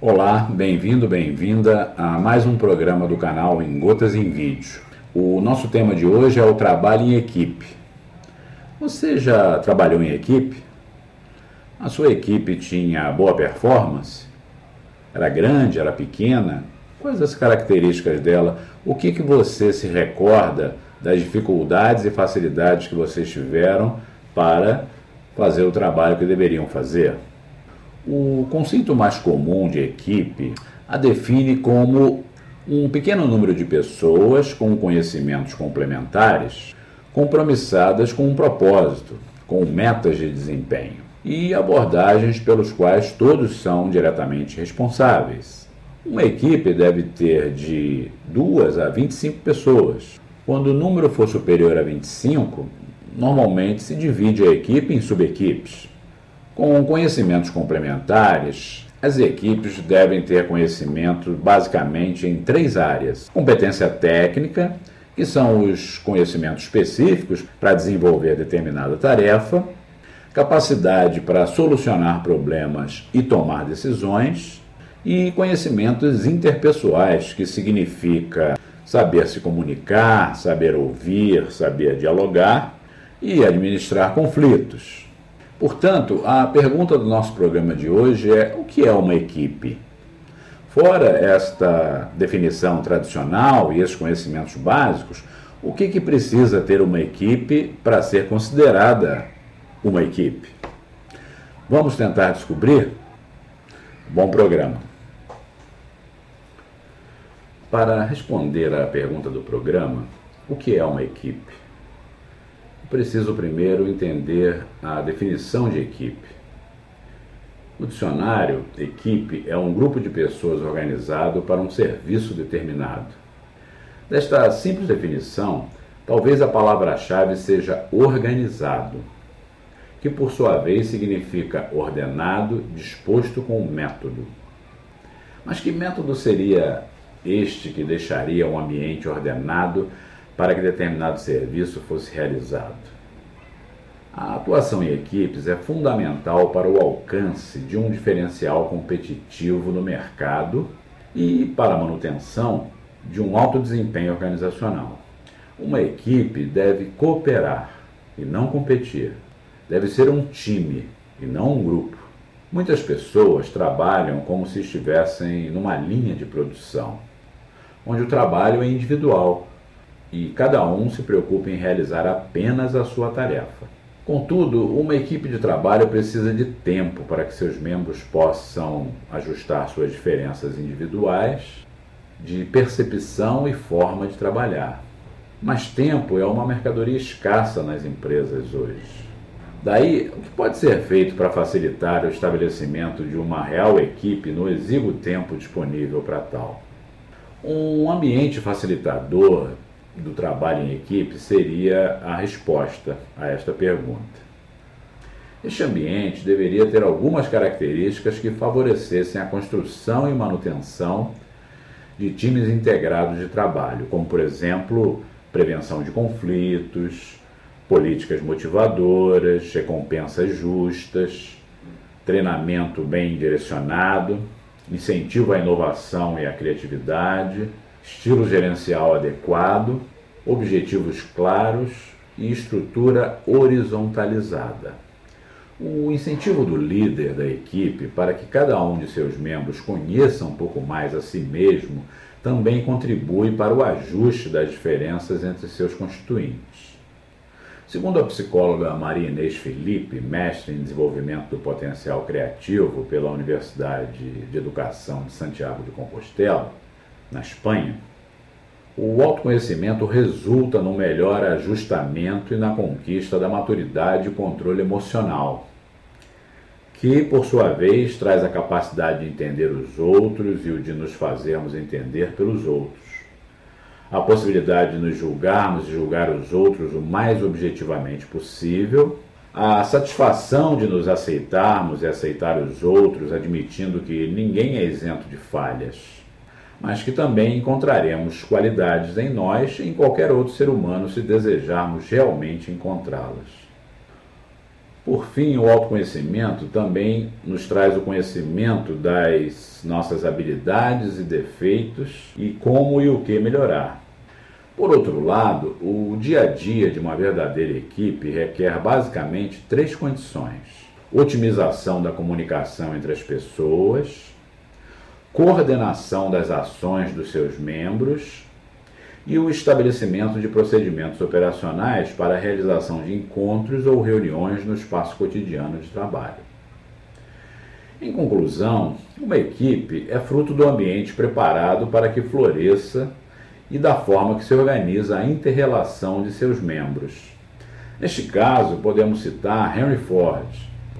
Olá, bem-vindo, bem-vinda a mais um programa do canal Em Gotas em Vídeo. O nosso tema de hoje é o trabalho em equipe. Você já trabalhou em equipe? A sua equipe tinha boa performance? Era grande, era pequena? Quais as características dela? O que, que você se recorda das dificuldades e facilidades que vocês tiveram para fazer o trabalho que deveriam fazer? O conceito mais comum de equipe a define como um pequeno número de pessoas com conhecimentos complementares compromissadas com um propósito, com metas de desempenho e abordagens pelos quais todos são diretamente responsáveis. Uma equipe deve ter de 2 a 25 pessoas. Quando o número for superior a 25, normalmente se divide a equipe em subequipes. Com conhecimentos complementares, as equipes devem ter conhecimento basicamente em três áreas: competência técnica, que são os conhecimentos específicos para desenvolver determinada tarefa, capacidade para solucionar problemas e tomar decisões, e conhecimentos interpessoais, que significa saber se comunicar, saber ouvir, saber dialogar e administrar conflitos. Portanto, a pergunta do nosso programa de hoje é: o que é uma equipe? Fora esta definição tradicional e esses conhecimentos básicos, o que, que precisa ter uma equipe para ser considerada uma equipe? Vamos tentar descobrir? Bom programa. Para responder à pergunta do programa, o que é uma equipe? Preciso primeiro entender a definição de equipe. No dicionário, equipe é um grupo de pessoas organizado para um serviço determinado. Desta simples definição, talvez a palavra-chave seja organizado, que por sua vez significa ordenado, disposto com método. Mas que método seria este que deixaria um ambiente ordenado para que determinado serviço fosse realizado. A atuação em equipes é fundamental para o alcance de um diferencial competitivo no mercado e para a manutenção de um alto desempenho organizacional. Uma equipe deve cooperar e não competir. Deve ser um time e não um grupo. Muitas pessoas trabalham como se estivessem numa linha de produção, onde o trabalho é individual e cada um se preocupa em realizar apenas a sua tarefa. Contudo, uma equipe de trabalho precisa de tempo para que seus membros possam ajustar suas diferenças individuais, de percepção e forma de trabalhar. Mas tempo é uma mercadoria escassa nas empresas hoje. Daí, o que pode ser feito para facilitar o estabelecimento de uma real equipe no exíguo tempo disponível para tal? Um ambiente facilitador do trabalho em equipe seria a resposta a esta pergunta. Este ambiente deveria ter algumas características que favorecessem a construção e manutenção de times integrados de trabalho, como, por exemplo, prevenção de conflitos, políticas motivadoras, recompensas justas, treinamento bem direcionado, incentivo à inovação e à criatividade estilo gerencial adequado, objetivos claros e estrutura horizontalizada. O incentivo do líder da equipe para que cada um de seus membros conheça um pouco mais a si mesmo também contribui para o ajuste das diferenças entre seus constituintes. Segundo a psicóloga Maria Inês Felipe, mestre em desenvolvimento do potencial criativo pela Universidade de Educação de Santiago de Compostela, na Espanha, o autoconhecimento resulta no melhor ajustamento e na conquista da maturidade e controle emocional, que, por sua vez, traz a capacidade de entender os outros e o de nos fazermos entender pelos outros. A possibilidade de nos julgarmos e julgar os outros o mais objetivamente possível, a satisfação de nos aceitarmos e aceitar os outros, admitindo que ninguém é isento de falhas mas que também encontraremos qualidades em nós e em qualquer outro ser humano se desejarmos realmente encontrá-las. Por fim, o autoconhecimento também nos traz o conhecimento das nossas habilidades e defeitos e como e o que melhorar. Por outro lado, o dia a dia de uma verdadeira equipe requer basicamente três condições: otimização da comunicação entre as pessoas, coordenação das ações dos seus membros e o estabelecimento de procedimentos operacionais para a realização de encontros ou reuniões no espaço cotidiano de trabalho. Em conclusão, uma equipe é fruto do ambiente preparado para que floresça e da forma que se organiza a interrelação de seus membros. Neste caso, podemos citar Henry Ford: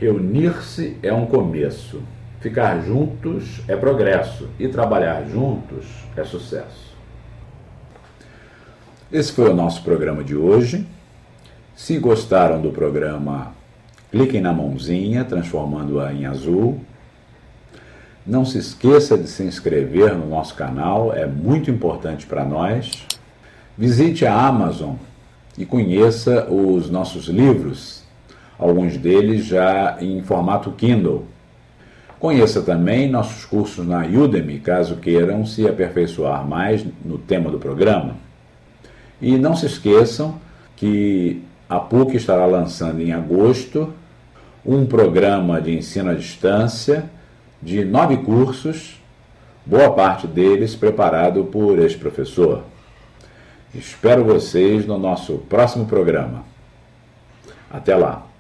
reunir-se é um começo, ficar juntos é progresso e trabalhar juntos é sucesso. Esse foi o nosso programa de hoje. Se gostaram do programa, cliquem na mãozinha, transformando-a em azul. Não se esqueça de se inscrever no nosso canal, é muito importante para nós. Visite a Amazon e conheça os nossos livros, alguns deles já em formato Kindle. Conheça também nossos cursos na Udemy, caso queiram se aperfeiçoar mais no tema do programa. E não se esqueçam que a PUC estará lançando em agosto um programa de ensino à distância de nove cursos, boa parte deles preparado por este professor. Espero vocês no nosso próximo programa. Até lá!